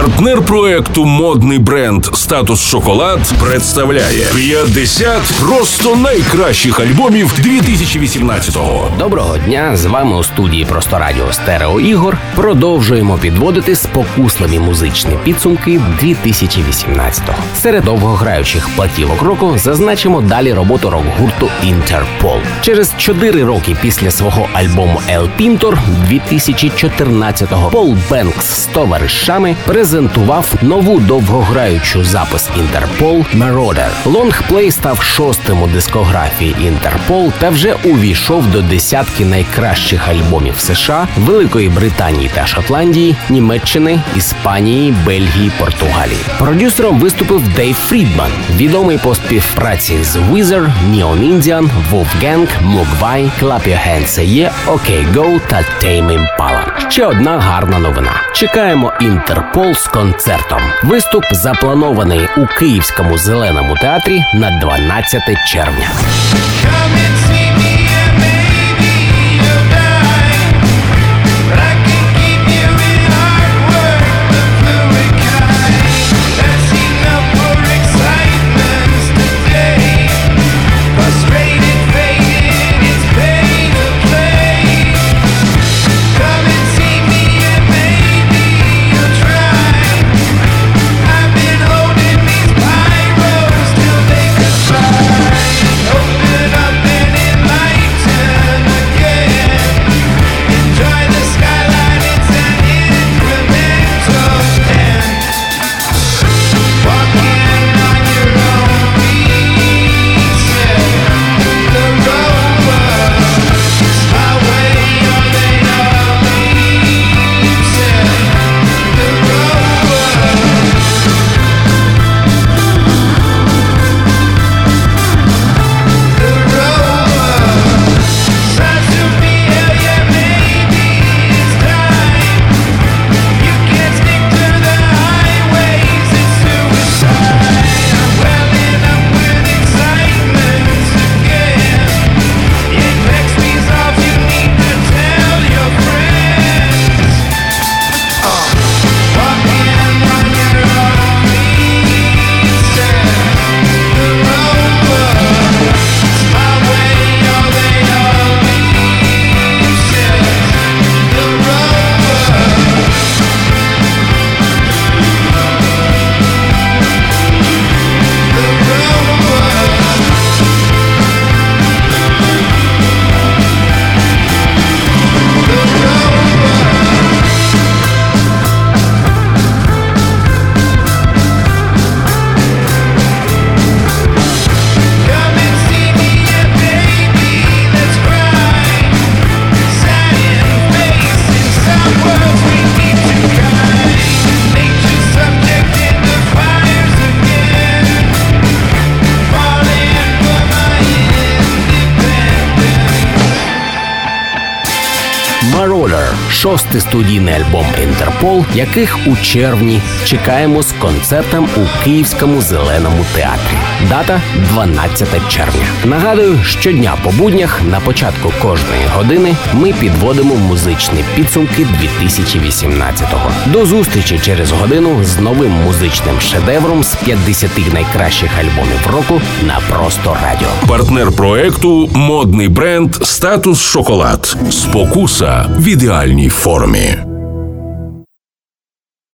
Партнер проекту модний бренд Статус Шоколад представляє 50 просто найкращих альбомів 2018-го. Доброго дня! З вами у студії Просто Радіо Стерео Ігор. Продовжуємо підводити спокусливі музичні підсумки 2018-го. Серед довгограючих платівок року зазначимо далі роботу рок-гурту Інтерпол. Через 4 роки після свого альбому El Pintor 2014-го Пол Бенкс з товаришами презентував нову довгограючу запис Інтерпол Marauder. Лонгплей став шостим у дискографії Інтерпол та вже увійшов до десятки найкращих альбомів США, Великої Британії та Шотландії, Німеччини, Іспанії, Бельгії, Португалії. Продюсером виступив Дейв Фрідман, відомий по співпраці з Weezer, Neon Indian, Wolfgang, Mogwai, Clap Your Hands Є, OK Go та Tame Impala. Ще одна гарна новина. Чекаємо Інтерпол з концертом. Виступ запланований у Київському зеленому театрі на 12 червня. Шостий студійний альбом Інтерпол, яких у червні чекаємо з концертом у Київському зеленому театрі. Дата 12 червня. Нагадую, щодня по буднях на початку кожної години ми підводимо музичні підсумки 2018-го. До зустрічі через годину з новим музичним шедевром з 50 найкращих альбомів року на просто радіо. Партнер проекту модний бренд Статус Шоколад. Спокуса в ідеальній uniforme.